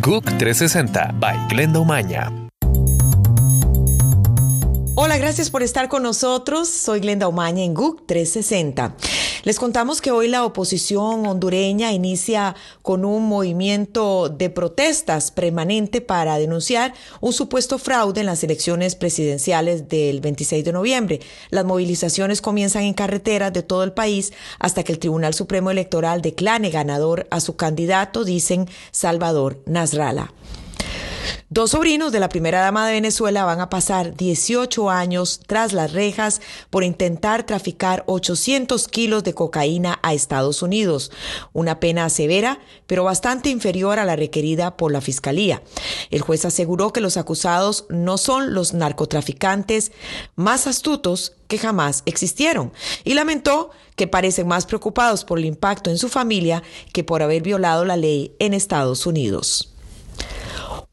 GUC 360 by Glenda Umaña. Hola, gracias por estar con nosotros. Soy Glenda Umaña en GUC 360. Les contamos que hoy la oposición hondureña inicia con un movimiento de protestas permanente para denunciar un supuesto fraude en las elecciones presidenciales del 26 de noviembre. Las movilizaciones comienzan en carreteras de todo el país hasta que el Tribunal Supremo Electoral declare ganador a su candidato, dicen Salvador Nasralla. Dos sobrinos de la primera dama de Venezuela van a pasar 18 años tras las rejas por intentar traficar 800 kilos de cocaína a Estados Unidos, una pena severa, pero bastante inferior a la requerida por la Fiscalía. El juez aseguró que los acusados no son los narcotraficantes más astutos que jamás existieron y lamentó que parecen más preocupados por el impacto en su familia que por haber violado la ley en Estados Unidos.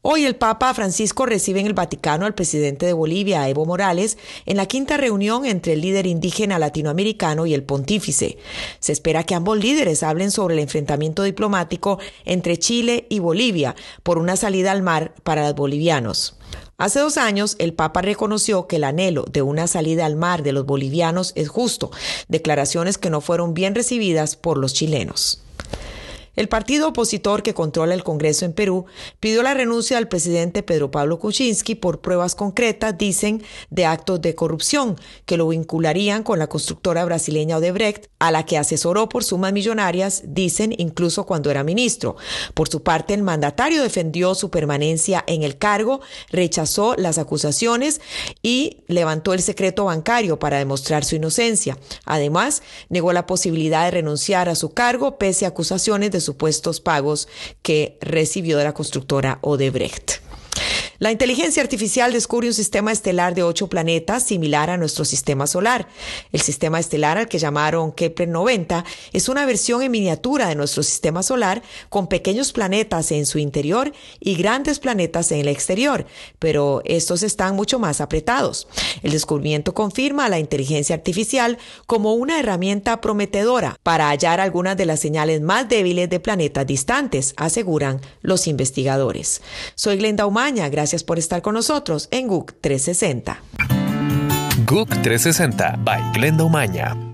Hoy el Papa Francisco recibe en el Vaticano al presidente de Bolivia, Evo Morales, en la quinta reunión entre el líder indígena latinoamericano y el pontífice. Se espera que ambos líderes hablen sobre el enfrentamiento diplomático entre Chile y Bolivia por una salida al mar para los bolivianos. Hace dos años, el Papa reconoció que el anhelo de una salida al mar de los bolivianos es justo, declaraciones que no fueron bien recibidas por los chilenos. El partido opositor que controla el Congreso en Perú pidió la renuncia del presidente Pedro Pablo Kuczynski por pruebas concretas, dicen, de actos de corrupción que lo vincularían con la constructora brasileña Odebrecht, a la que asesoró por sumas millonarias, dicen, incluso cuando era ministro. Por su parte, el mandatario defendió su permanencia en el cargo, rechazó las acusaciones y levantó el secreto bancario para demostrar su inocencia. Además, negó la posibilidad de renunciar a su cargo pese a acusaciones de supuestos pagos que recibió de la constructora Odebrecht. La inteligencia artificial descubre un sistema estelar de ocho planetas similar a nuestro sistema solar. El sistema estelar al que llamaron Kepler 90 es una versión en miniatura de nuestro sistema solar con pequeños planetas en su interior y grandes planetas en el exterior, pero estos están mucho más apretados. El descubrimiento confirma a la inteligencia artificial como una herramienta prometedora para hallar algunas de las señales más débiles de planetas distantes, aseguran los investigadores. Soy Glenda Umaña, gracias Gracias por estar con nosotros en GUC 360. GUC 360 by Glenda Umaña.